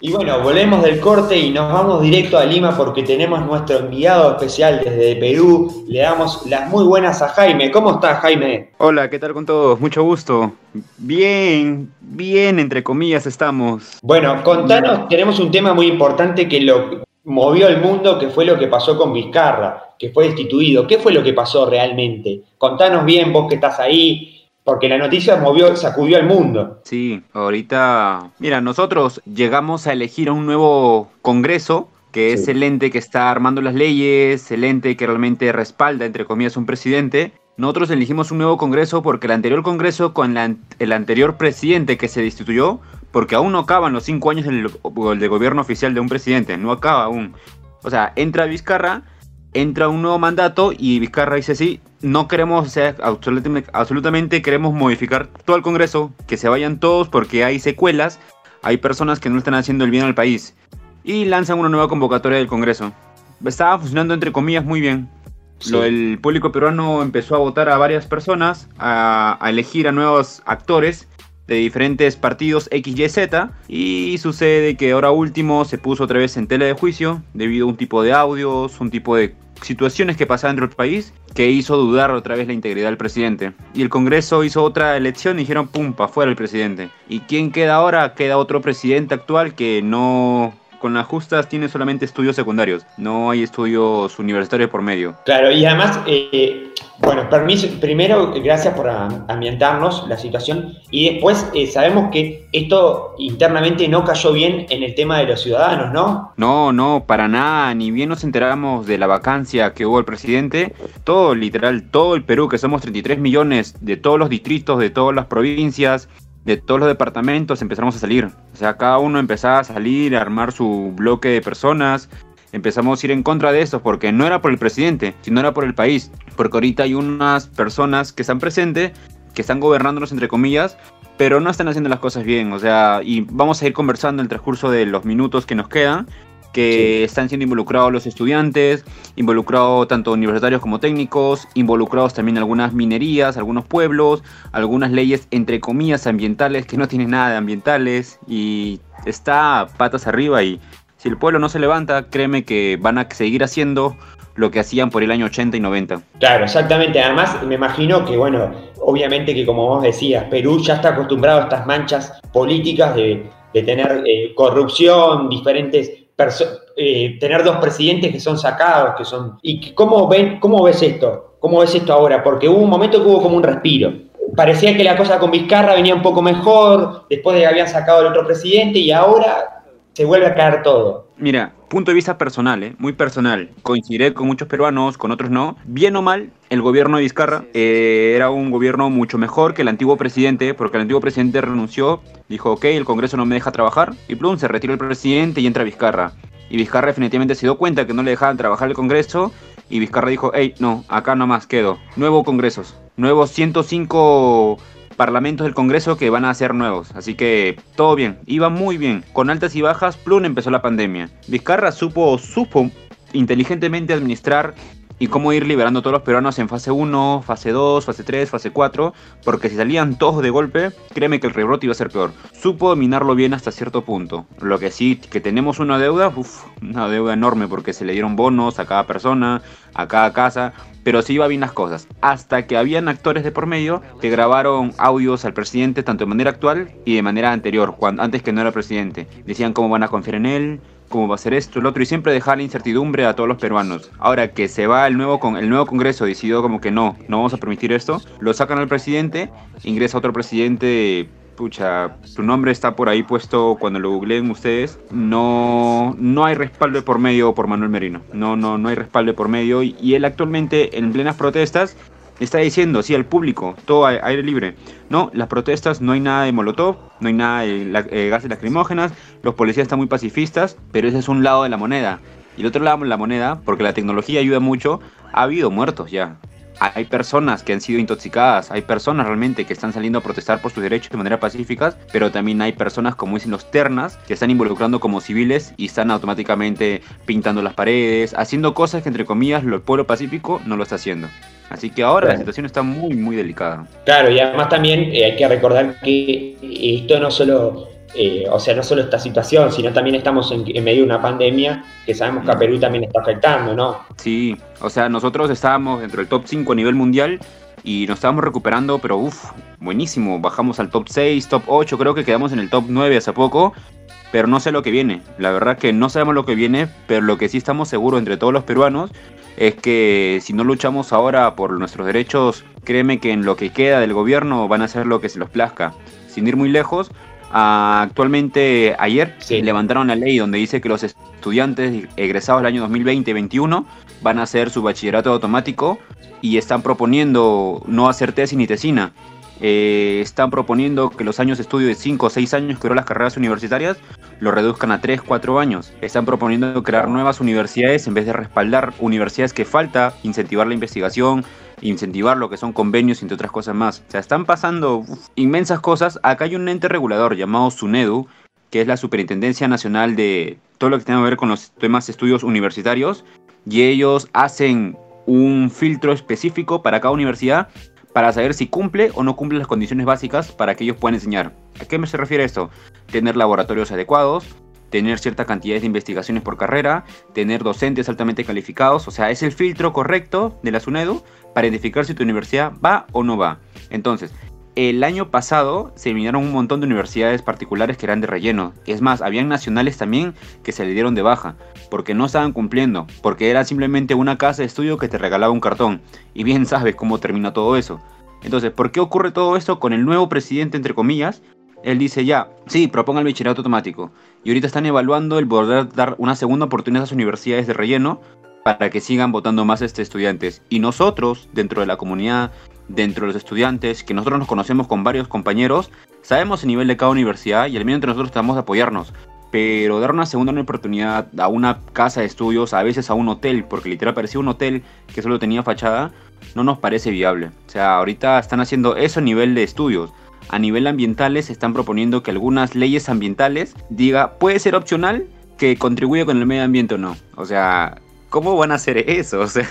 Y bueno, volvemos del corte y nos vamos directo a Lima porque tenemos nuestro enviado especial desde Perú. Le damos las muy buenas a Jaime. ¿Cómo estás, Jaime? Hola, ¿qué tal con todos? Mucho gusto. Bien, bien, entre comillas estamos. Bueno, contanos, tenemos un tema muy importante que lo movió el mundo, que fue lo que pasó con Vizcarra, que fue destituido. ¿Qué fue lo que pasó realmente? Contanos bien, vos que estás ahí, porque la noticia movió, sacudió al mundo. Sí, ahorita, mira, nosotros llegamos a elegir a un nuevo Congreso, que es el ente que está armando las leyes, el ente que realmente respalda, entre comillas, un presidente. Nosotros elegimos un nuevo Congreso porque el anterior Congreso con el anterior presidente que se destituyó, porque aún no acaban los cinco años del, de gobierno oficial de un presidente, no acaba aún. O sea, entra Vizcarra, entra un nuevo mandato y Vizcarra dice sí, no queremos, o sea, absolutamente, queremos modificar todo el Congreso, que se vayan todos porque hay secuelas, hay personas que no están haciendo el bien al país. Y lanzan una nueva convocatoria del Congreso. Estaba funcionando entre comillas muy bien. el público peruano empezó a votar a varias personas, a, a elegir a nuevos actores de diferentes partidos X, Y, sucede que ahora último se puso otra vez en tela de juicio debido a un tipo de audios, un tipo de situaciones que pasaban dentro del país que hizo dudar otra vez la integridad del presidente. Y el Congreso hizo otra elección y dijeron, pum, para fuera el presidente. ¿Y quién queda ahora? Queda otro presidente actual que no con las justas tiene solamente estudios secundarios, no hay estudios universitarios por medio. Claro, y además, eh, bueno, permiso, primero, gracias por ambientarnos la situación, y después eh, sabemos que esto internamente no cayó bien en el tema de los ciudadanos, ¿no? No, no, para nada, ni bien nos enteramos de la vacancia que hubo el presidente, todo, literal, todo el Perú, que somos 33 millones de todos los distritos, de todas las provincias, de todos los departamentos empezamos a salir. O sea, cada uno empezaba a salir, a armar su bloque de personas. Empezamos a ir en contra de eso porque no era por el presidente, sino era por el país. Porque ahorita hay unas personas que están presentes, que están gobernándonos entre comillas, pero no están haciendo las cosas bien. O sea, y vamos a ir conversando en el transcurso de los minutos que nos quedan que están siendo involucrados los estudiantes, involucrados tanto universitarios como técnicos, involucrados también algunas minerías, algunos pueblos, algunas leyes entre comillas ambientales que no tienen nada de ambientales y está patas arriba y si el pueblo no se levanta, créeme que van a seguir haciendo lo que hacían por el año 80 y 90. Claro, exactamente. Además, me imagino que, bueno, obviamente que como vos decías, Perú ya está acostumbrado a estas manchas políticas de, tener eh, corrupción, diferentes eh, tener dos presidentes que son sacados, que son... ¿Y cómo, ven, cómo ves esto? ¿Cómo ves esto ahora? Porque hubo un momento que hubo como un respiro. parecía que la cosa con Vizcarra venía un poco mejor, después de que habían sacado al otro presidente, y ahora se vuelve a caer todo. Mira, punto de vista personal, ¿eh? muy personal. Coincidiré con muchos peruanos, con otros no. Bien o mal, el gobierno de Vizcarra eh, era un gobierno mucho mejor que el antiguo presidente, porque el antiguo presidente renunció, dijo, ok, el Congreso no me deja trabajar, y plum, se retiró el presidente y entra Vizcarra. Y Vizcarra definitivamente se dio cuenta que no le dejaban trabajar el Congreso, y Vizcarra dijo, hey, no, acá nomás quedo. Nuevos congresos, nuevos 105 parlamentos del Congreso que van a ser nuevos. Así que todo bien, iba muy bien. Con altas y bajas, plum, empezó la pandemia. Vizcarra supo, supo inteligentemente administrar y cómo ir liberando a todos los peruanos en fase 1, fase 2, fase 3, fase 4, porque si salían todos de golpe, créeme que el rebrote iba a ser peor. Supo dominarlo bien hasta cierto punto. Lo que sí, que tenemos una deuda, uff, una deuda enorme porque se le dieron bonos a cada persona, a cada casa, pero sí iba bien las cosas. Hasta que habían actores de por medio que grabaron audios al presidente tanto de manera actual y de manera anterior, cuando, antes que no era presidente. Decían cómo van a confiar en él, cómo va a ser esto, el otro, y siempre dejar la incertidumbre a todos los peruanos. Ahora que se va el nuevo, con, el nuevo Congreso, decidió como que no, no vamos a permitir esto, lo sacan al presidente, ingresa otro presidente pucha, su nombre está por ahí puesto cuando lo googleen ustedes. No, no hay respaldo por medio por Manuel Merino. No, no, no hay respaldo por medio. Y él actualmente en plenas protestas está diciendo, sí, al público, todo aire libre. No, las protestas no hay nada de molotov, no hay nada de eh, gases lacrimógenas, los policías están muy pacifistas, pero ese es un lado de la moneda. Y el otro lado de la moneda, porque la tecnología ayuda mucho, ha habido muertos ya. Hay personas que han sido intoxicadas, hay personas realmente que están saliendo a protestar por sus derechos de manera pacífica, pero también hay personas, como dicen los ternas, que están involucrando como civiles y están automáticamente pintando las paredes, haciendo cosas que entre comillas el pueblo pacífico no lo está haciendo. Así que ahora la situación está muy, muy delicada. Claro, y además también eh, hay que recordar que esto no solo, eh, o sea, no solo esta situación, sino también estamos en, medio de una pandemia que sabemos que a Perú también está afectando, ¿no? Sí, o sea, nosotros estábamos dentro del top 5 a nivel mundial y nos estábamos recuperando, pero uff, buenísimo. Bajamos al top 6, top 8, creo que quedamos en el top 9 hace poco, pero no sé lo que viene. La verdad que no sabemos lo que viene, pero lo que sí estamos seguros entre todos los peruanos es que si no luchamos ahora por nuestros derechos, créeme que en lo que queda del gobierno van a hacer lo que se los plazca. Sin ir muy lejos, actualmente ayer levantaron la ley donde dice que los estudiantes egresados del año 2020-21 van a hacer su bachillerato automático y están proponiendo no hacer tesis ni tesina. Eh, están proponiendo que los años de estudio de 5 o 6 años que duran las carreras universitarias lo reduzcan a 3, 4 años. Están proponiendo crear nuevas universidades en vez de respaldar universidades que falta, incentivar la investigación, incentivar lo que son convenios, entre otras cosas más. O sea, están pasando inmensas cosas. Acá hay un ente regulador llamado SUNEDU, que es la Superintendencia Nacional de todo lo que tiene que ver con los temas de estudios universitarios, y ellos hacen un filtro específico para cada universidad para saber si cumple o no cumple las condiciones básicas para que ellos puedan enseñar. ¿A qué me se refiere esto? Tener laboratorios adecuados, tener cierta cantidad de investigaciones por carrera, tener docentes altamente calificados, o sea, es el filtro correcto de la SUNEDU para identificar si tu universidad va o no va. Entonces, el año pasado se eliminaron un montón de universidades particulares que eran de relleno. Es más, habían nacionales también que se le dieron de baja, porque no estaban cumpliendo, porque era simplemente una casa de estudio que te regalaba un cartón. Y bien sabes cómo termina todo eso. Entonces, ¿por qué ocurre todo esto con el nuevo presidente, entre comillas? Él dice ya, sí, proponga el bachillerato automático. Y ahorita están evaluando el poder dar una segunda oportunidad a las universidades de relleno para que sigan votando más este estudiantes. Y nosotros, dentro de la comunidad dentro de los estudiantes, que nosotros nos conocemos con varios compañeros, sabemos el nivel de cada universidad y al menos entre nosotros tratamos de apoyarnos. Pero dar una segunda oportunidad a una casa de estudios, a veces a un hotel, porque literal parecía un hotel que solo tenía fachada, no nos parece viable. O sea, ahorita están haciendo eso a nivel de estudios. A nivel ambientales están proponiendo que algunas leyes ambientales diga puede ser opcional que contribuya con el medio ambiente o no. O sea, ¿Cómo van a hacer eso? O sea,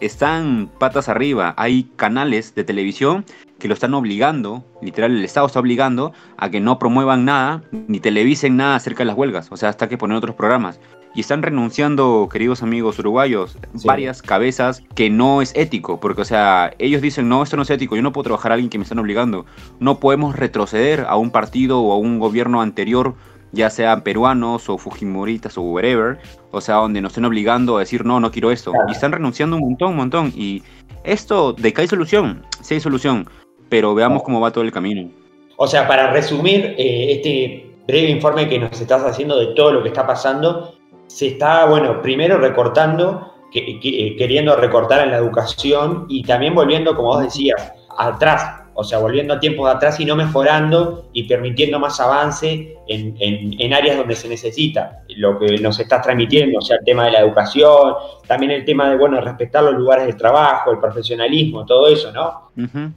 están patas arriba. Hay canales de televisión que lo están obligando, literal, el Estado está obligando a que no promuevan nada ni televisen nada acerca de las huelgas. O sea, hasta que poner otros programas. Y están renunciando, queridos amigos uruguayos, varias cabezas que no es ético. Porque, o sea, ellos dicen, no, esto no es ético, yo no puedo trabajar a alguien que me están obligando. No podemos retroceder a un partido o a un gobierno anterior ya sean peruanos o fujimoritas o whatever, o sea, donde nos estén obligando a decir, no, no quiero esto. Y están renunciando un montón, un montón. Y esto, de que hay solución, sí hay solución, pero veamos cómo va todo el camino. O sea, para resumir eh, este breve informe que nos estás haciendo de todo lo que está pasando, se está, bueno, primero recortando, eh, queriendo recortar en la educación y también volviendo, como vos decías, atrás, o sea, volviendo a tiempos de atrás y no mejorando y permitiendo más avance en, áreas donde se necesita, lo que nos está transmitiendo, o sea, el tema de la educación, también el tema de, bueno, respetar los lugares de trabajo, el profesionalismo, todo eso, ¿no?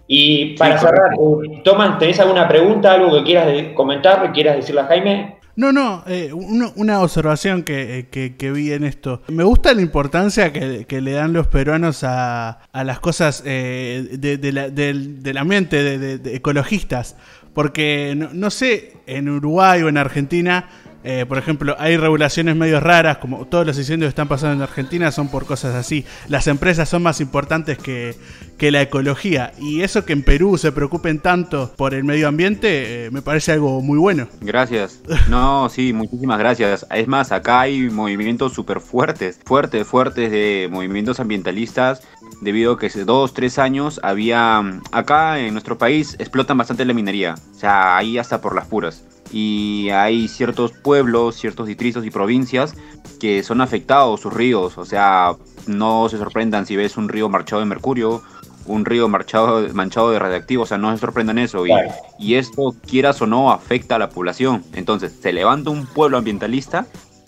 Y para cerrar, eh, Tomás, ¿tenés alguna pregunta, algo que quieras comentar, que quieras decirle a Jaime? No, no, eh, una observación eh, que, vi en esto. Me gusta la importancia que, le dan los peruanos a, las cosas eh, del, ambiente, de, ecologistas. Porque no, sé, en Uruguay o en Argentina eh, por ejemplo, hay regulaciones medio raras, como todos los incendios que están pasando en Argentina son por cosas así. Las empresas son más importantes que, la ecología. Y eso que en Perú se preocupen tanto por el medio ambiente, eh, me parece algo muy bueno. Gracias. No, sí, muchísimas gracias. Es más, acá hay movimientos súper fuertes, fuertes, fuertes de movimientos ambientalistas debido a que hace dos, tres años había, acá en nuestro país explotan bastante la minería, o sea, ahí hasta por las puras y hay ciertos pueblos, ciertos distritos y provincias que son afectados sus ríos, o sea, no se sorprendan si ves un río marchado de mercurio, un río marchado, manchado de radiactivo, o sea, no se sorprendan eso. Y, y esto, quieras o no, afecta a la población. Entonces, se levanta un pueblo ambientalista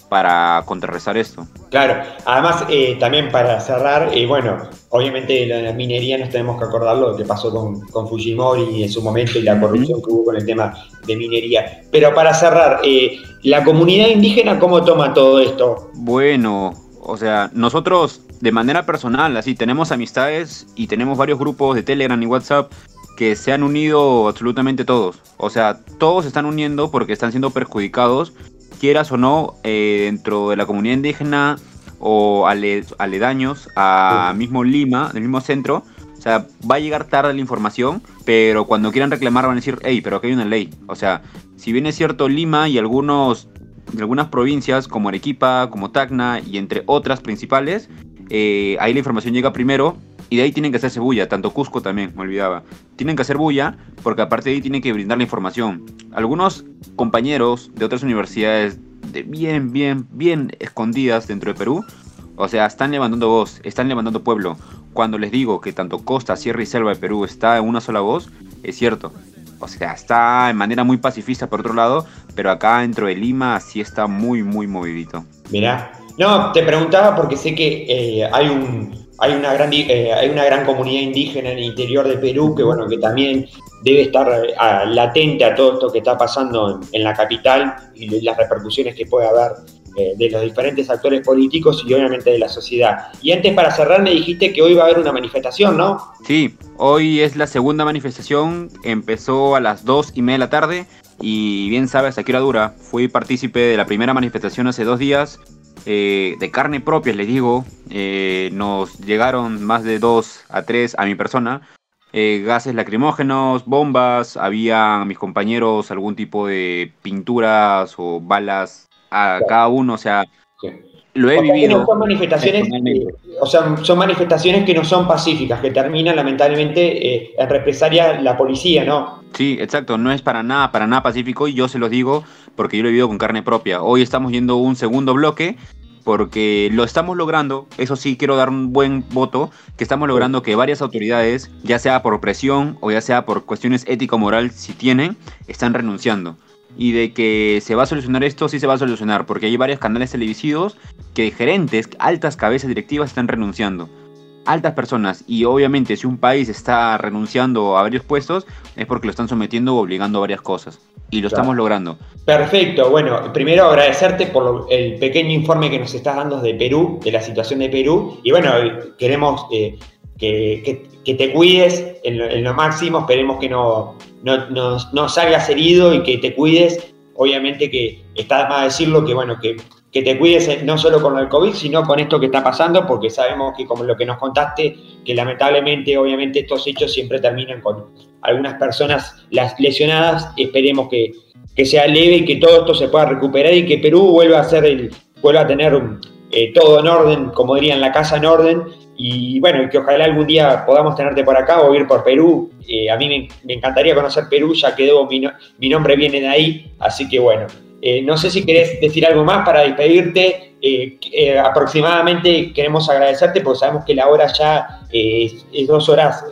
para contrarrestar esto. Claro, además eh, también para cerrar, eh, bueno, obviamente la, minería nos tenemos que acordar lo que pasó con, con, Fujimori en su momento y la corrupción que hubo con el tema de minería. Pero para cerrar, eh, ¿la comunidad indígena cómo toma todo esto? Bueno, o sea, nosotros de manera personal, así, tenemos amistades y tenemos varios grupos de Telegram y WhatsApp que se han unido absolutamente todos. O sea, todos se están uniendo porque están siendo perjudicados quieras o no, eh, dentro de la comunidad indígena o aledaños a mismo Lima, del mismo centro, o sea, va a llegar tarde la información, pero cuando quieran reclamar van a decir, hey, pero aquí hay una ley. O sea, si bien es cierto, Lima y algunos, algunas provincias como Arequipa, como Tacna y entre otras principales, eh, ahí la información llega primero y de ahí tienen que hacerse bulla, tanto Cusco también, me olvidaba. Tienen que hacer bulla porque aparte de ahí tienen que brindar la información. Algunos compañeros de otras universidades de bien, bien, bien escondidas dentro de Perú, o sea, están levantando voz, están levantando pueblo. Cuando les digo que tanto costa, sierra y selva de Perú está en una sola voz, es cierto. O sea, está de manera muy pacifista por otro lado, pero acá dentro de Lima sí está muy, muy movidito. Mira, no, te preguntaba porque sé que eh, hay un, hay una gran, eh, hay una gran comunidad indígena en el interior de Perú que, bueno, que también debe estar eh, latente a todo esto que está pasando en, la capital y las repercusiones que puede haber de los diferentes actores políticos y obviamente de la sociedad. Y antes para cerrar me dijiste que hoy va a haber una manifestación, ¿no? Sí, hoy es la segunda manifestación, empezó a las dos y media de la tarde y bien sabes a qué hora dura. Fui partícipe de la primera manifestación hace dos días eh, de carne propia, les digo, eh, nos llegaron más de dos a tres a mi persona. Eh, gases lacrimógenos, bombas, había mis compañeros algún tipo de pinturas o balas a cada uno, o sea, lo he vivido. Son manifestaciones, o sea, son manifestaciones que no son pacíficas, que terminan lamentablemente en represalia la policía, ¿no? Sí, exacto, no es para nada, para nada pacífico y yo se los digo porque yo lo he vivido con carne propia. Hoy estamos yendo un segundo bloque porque lo estamos logrando, eso sí quiero dar un buen voto, que estamos logrando que varias autoridades, ya sea por presión o ya sea por cuestiones ético-moral, si tienen, están renunciando. Y de que se va a solucionar esto, sí se va a solucionar, porque hay varios canales televisivos que gerentes, altas cabezas directivas están renunciando. Altas personas y obviamente si un país está renunciando a varios puestos es porque lo están sometiendo o obligando a varias cosas. Y lo estamos logrando. Perfecto, bueno, primero agradecerte por el pequeño informe que nos estás dando de Perú, de la situación de Perú y bueno, queremos eh, que, te cuides en lo, máximo, esperemos que no, no, no, salgas herido y que te cuides, obviamente que está más decirlo que bueno, que que te cuides eh, no solo con el COVID, sino con esto que está pasando, porque sabemos que como lo que nos contaste, que lamentablemente, obviamente, estos hechos siempre terminan con algunas personas las lesionadas. Esperemos que, sea leve y que todo esto se pueda recuperar y que Perú vuelva a ser el, vuelva a tener eh, todo en orden, como dirían, la casa en orden, y bueno, que ojalá algún día podamos tenerte por acá o ir por Perú. Eh, a mí me, encantaría conocer Perú, ya que mi, mi nombre viene de ahí, así que bueno. Eh, no sé si querés decir algo más para despedirte. Eh, aproximadamente queremos agradecerte porque sabemos que la hora ya es, dos horas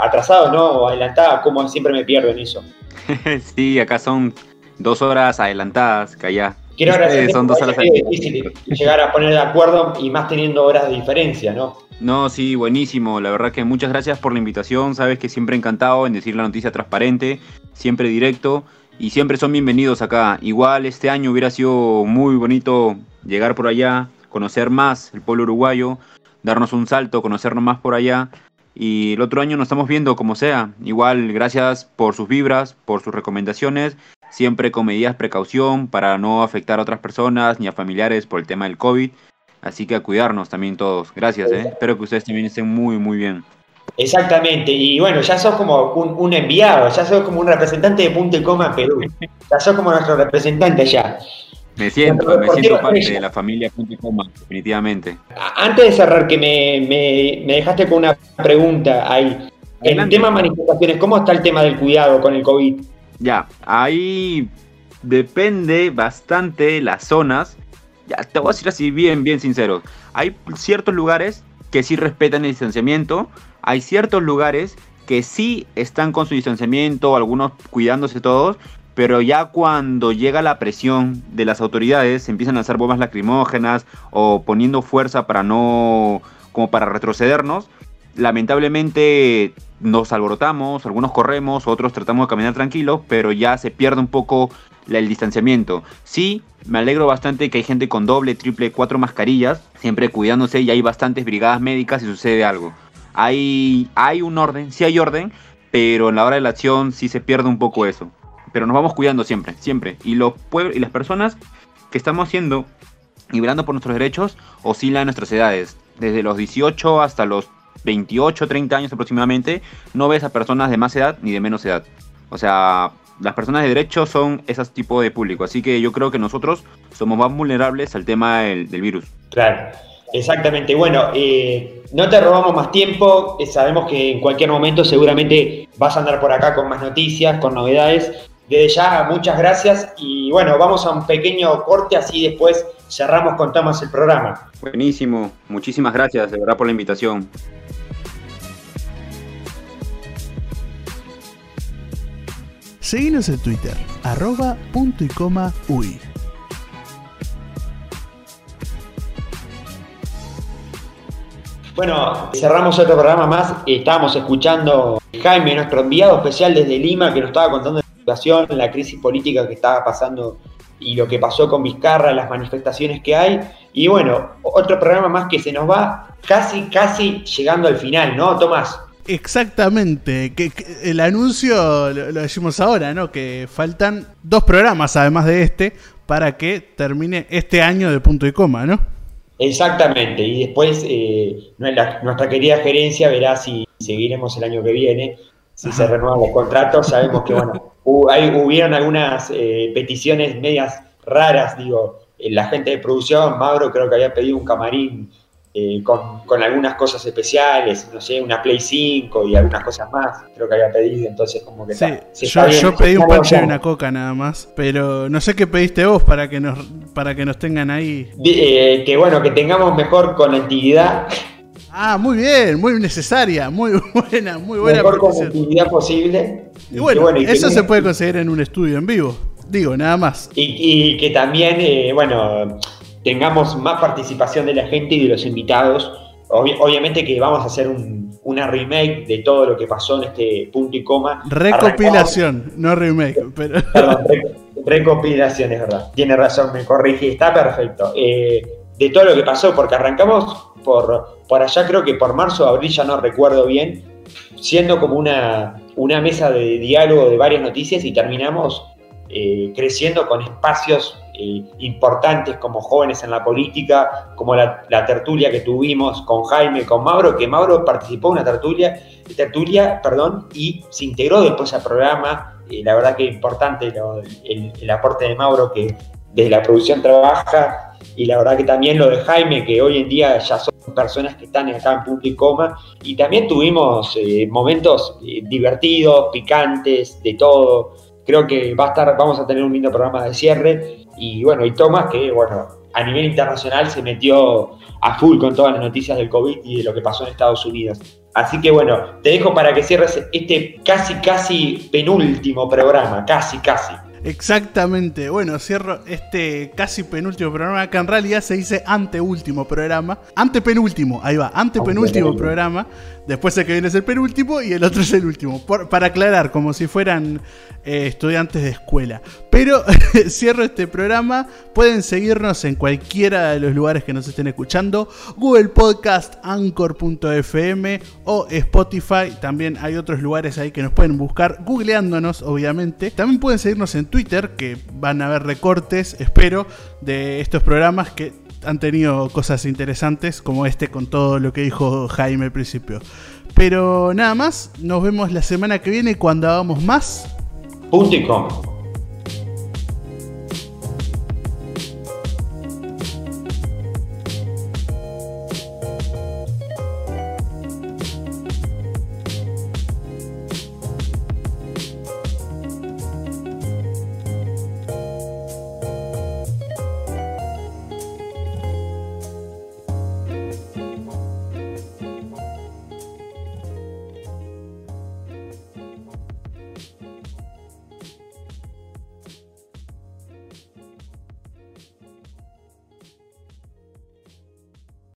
atrasado, ¿no? O adelantada, como siempre me pierdo en eso. sí, acá son dos horas adelantadas, que allá. Quiero agradecer. son dos horas es difícil llegar a poner de acuerdo y más teniendo horas de diferencia, ¿no? No, sí, buenísimo. La verdad que muchas gracias por la invitación. Sabes que siempre encantado en decir la noticia transparente, siempre directo y siempre son bienvenidos acá. Igual este año hubiera sido muy bonito llegar por allá, conocer más el pueblo uruguayo, darnos un salto, conocernos más por allá. Y el otro año nos estamos viendo como sea. Igual, gracias por sus vibras, por sus recomendaciones siempre con medidas de precaución para no afectar a otras personas ni a familiares por el tema del COVID. Así que a cuidarnos también todos. Gracias, ¿eh? espero que ustedes también estén muy, muy bien. Exactamente, y bueno, ya sos como un, enviado, ya sos como un representante de Punto y Coma en Perú. Ya sos como nuestro representante ya. Me siento, me siento parte de la familia Punto y Coma, definitivamente. Antes de cerrar, que me, me, dejaste con una pregunta ahí. El tema manifestaciones, ¿cómo está el tema del cuidado con el COVID? Ya, ahí depende bastante las zonas. Ya, te voy a decir así bien, bien sincero. Hay ciertos lugares que sí respetan el distanciamiento. Hay ciertos lugares que sí están con su distanciamiento, algunos cuidándose todos. Pero ya cuando llega la presión de las autoridades, se empiezan a hacer bombas lacrimógenas o poniendo fuerza para no, como para retrocedernos, lamentablemente nos alborotamos, algunos corremos, otros tratamos de caminar tranquilos, pero ya se pierde un poco el distanciamiento. Sí, me alegro bastante que hay gente con doble, triple, cuatro mascarillas, siempre cuidándose y hay bastantes brigadas médicas si sucede algo. Hay, hay un orden, sí hay orden, pero en la hora de la acción sí se pierde un poco eso. Pero nos vamos cuidando siempre, siempre. Y, los y las personas que estamos haciendo y por nuestros derechos oscilan nuestras edades, desde los 18 hasta los 28, 30 años aproximadamente, no ves a personas de más edad ni de menos edad. O sea, las personas de derecho son ese tipo de público. Así que yo creo que nosotros somos más vulnerables al tema del, virus. Claro, exactamente. Bueno, eh, no te robamos más tiempo. Eh, sabemos que en cualquier momento seguramente vas a andar por acá con más noticias, con novedades. Desde ya, muchas gracias. Y bueno, vamos a un pequeño corte, así después cerramos con Tomás el programa. Buenísimo. Muchísimas gracias, de verdad, por la invitación. Seguinos en Twitter, arroba punto y coma uy. Bueno, cerramos otro programa más. Estábamos escuchando a Jaime, nuestro enviado especial desde Lima, que nos estaba contando situación, la crisis política que estaba pasando y lo que pasó con Vizcarra, las manifestaciones que hay. Y bueno, otro programa más que se nos va casi, casi llegando al final, ¿no, Tomás? Exactamente, que, el anuncio lo, decimos ahora, ¿no? Que faltan dos programas además de este para que termine este año de punto y coma, ¿no? Exactamente, y después eh, nuestra querida gerencia verá si seguiremos el año que viene, si se renuevan los contratos, sabemos que bueno, hubieron algunas eh, peticiones medias raras, digo, la gente de producción, Mauro creo que había pedido un camarín eh, con, algunas cosas especiales, no sé, una Play 5 y algunas cosas más, creo que había pedido, entonces como que sí, yo, pedí un panche y una coca nada más, pero no sé qué pediste vos para que nos, para que nos tengan ahí. Eh, que bueno, que tengamos mejor conectividad. Ah, muy bien, muy necesaria, muy buena, muy buena. Mejor conectividad posible. Y bueno, eso se puede conseguir en un estudio en vivo, digo, nada más. Y, que también, eh, bueno, tengamos más participación de la gente y de los invitados. obviamente que vamos a hacer una remake de todo lo que pasó en este punto y coma. Recopilación, no remake. Perdón, recopilación, es verdad. Tiene razón, me corrige, está perfecto. Eh, de todo lo que pasó, porque arrancamos por, allá, creo que por marzo o abril, ya no recuerdo bien, siendo como una, una mesa de diálogo de varias noticias y terminamos eh, creciendo con espacios eh, importantes como jóvenes en la política, como la, tertulia que tuvimos con Jaime, con Mauro, que Mauro participó en una tertulia, tertulia perdón, y se integró después al programa. Eh, la verdad que importante el, aporte de Mauro, que desde la producción trabaja y la verdad que también lo de Jaime, que hoy en día ya son personas que están acá en punto y coma, y también tuvimos eh, momentos eh, divertidos, picantes, de todo. Creo que va a estar, vamos a tener un lindo programa de cierre, y bueno, y Tomás, que bueno, a nivel internacional se metió a full con todas las noticias del COVID y de lo que pasó en Estados Unidos. Así que bueno, te dejo para que cierres este casi, casi penúltimo programa, casi, casi. Exactamente. Bueno, cierro este casi penúltimo programa, que en realidad se dice anteúltimo programa. Antepenúltimo, ahí va, antepenúltimo programa. Después el que viene es el penúltimo y el otro es el último. para aclarar, como si fueran eh, estudiantes de escuela. Pero cierro este programa. Pueden seguirnos en cualquiera de los lugares que nos estén escuchando. Google Podcast, Anchor.fm o Spotify. También hay otros lugares ahí que nos pueden buscar googleándonos, obviamente. También pueden seguirnos en Twitter, que van a ver recortes, espero, de estos programas que han tenido cosas interesantes como este con todo lo que dijo Jaime al principio. Pero nada más, nos vemos la semana que viene cuando hagamos más. Punto